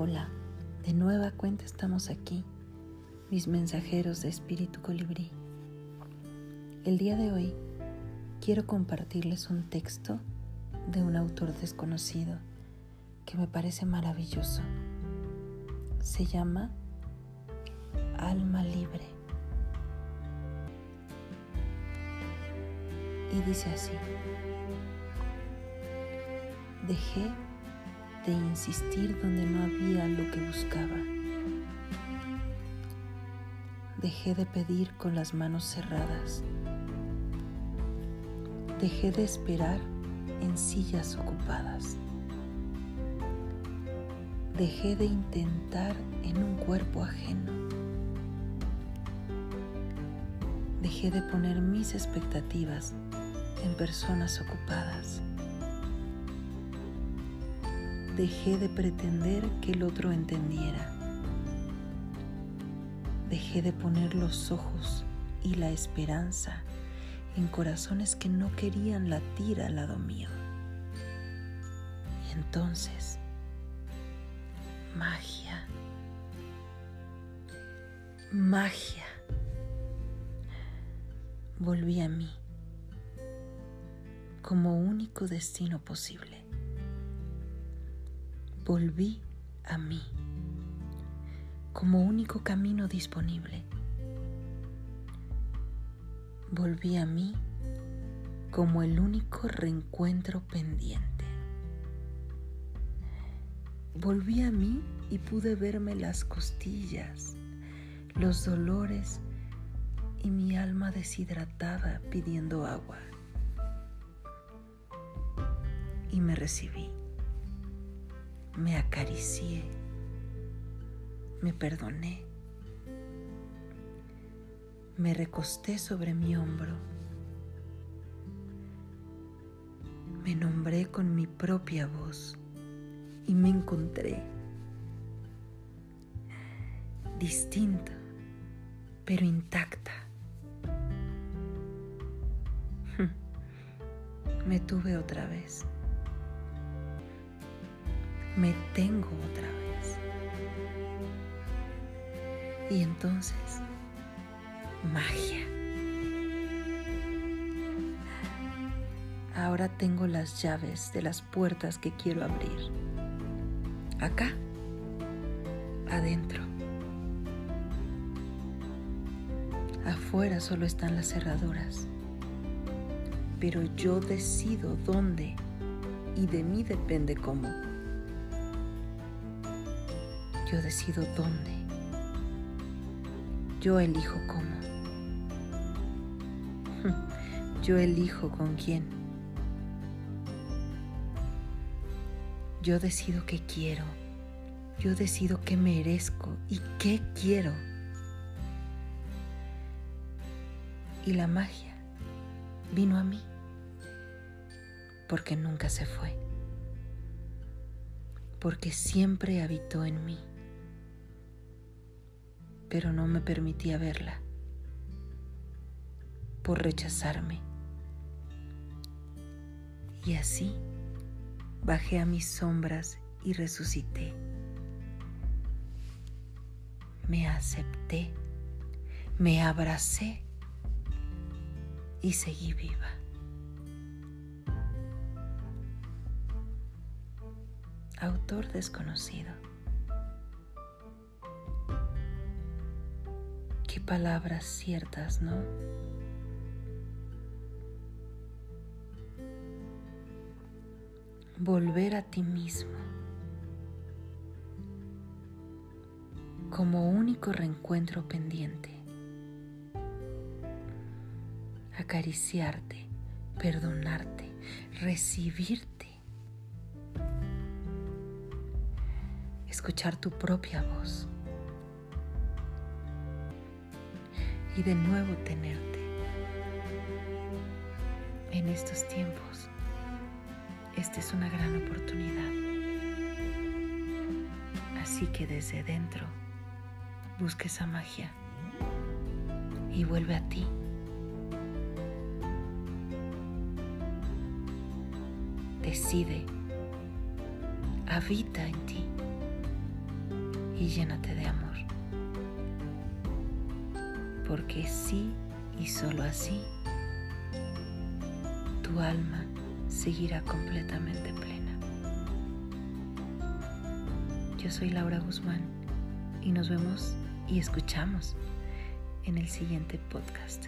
Hola, de nueva cuenta estamos aquí, mis mensajeros de espíritu colibrí. El día de hoy quiero compartirles un texto de un autor desconocido que me parece maravilloso. Se llama Alma Libre. Y dice así, dejé de insistir donde no había lo que buscaba. Dejé de pedir con las manos cerradas. Dejé de esperar en sillas ocupadas. Dejé de intentar en un cuerpo ajeno. Dejé de poner mis expectativas en personas ocupadas dejé de pretender que el otro entendiera. Dejé de poner los ojos y la esperanza en corazones que no querían latir al lado mío. Y entonces, magia, magia, volví a mí como único destino posible volví a mí como único camino disponible. Volví a mí como el único reencuentro pendiente. Volví a mí y pude verme las costillas, los dolores y mi alma deshidratada pidiendo agua. Y me recibí me acaricié, me perdoné, me recosté sobre mi hombro, me nombré con mi propia voz y me encontré distinta, pero intacta. Me tuve otra vez me tengo otra vez. Y entonces, magia. Ahora tengo las llaves de las puertas que quiero abrir. Acá, adentro. Afuera solo están las cerraduras. Pero yo decido dónde y de mí depende cómo. Yo decido dónde. Yo elijo cómo. Yo elijo con quién. Yo decido qué quiero. Yo decido qué merezco y qué quiero. Y la magia vino a mí porque nunca se fue, porque siempre habitó en mí pero no me permitía verla por rechazarme. Y así bajé a mis sombras y resucité. Me acepté, me abracé y seguí viva. Autor desconocido. Palabras ciertas, ¿no? Volver a ti mismo como único reencuentro pendiente. Acariciarte, perdonarte, recibirte. Escuchar tu propia voz. Y de nuevo tenerte. En estos tiempos, esta es una gran oportunidad. Así que desde dentro, busca esa magia y vuelve a ti. Decide, habita en ti y llénate de amor porque sí y sólo así tu alma seguirá completamente plena. Yo soy Laura Guzmán y nos vemos y escuchamos en el siguiente podcast.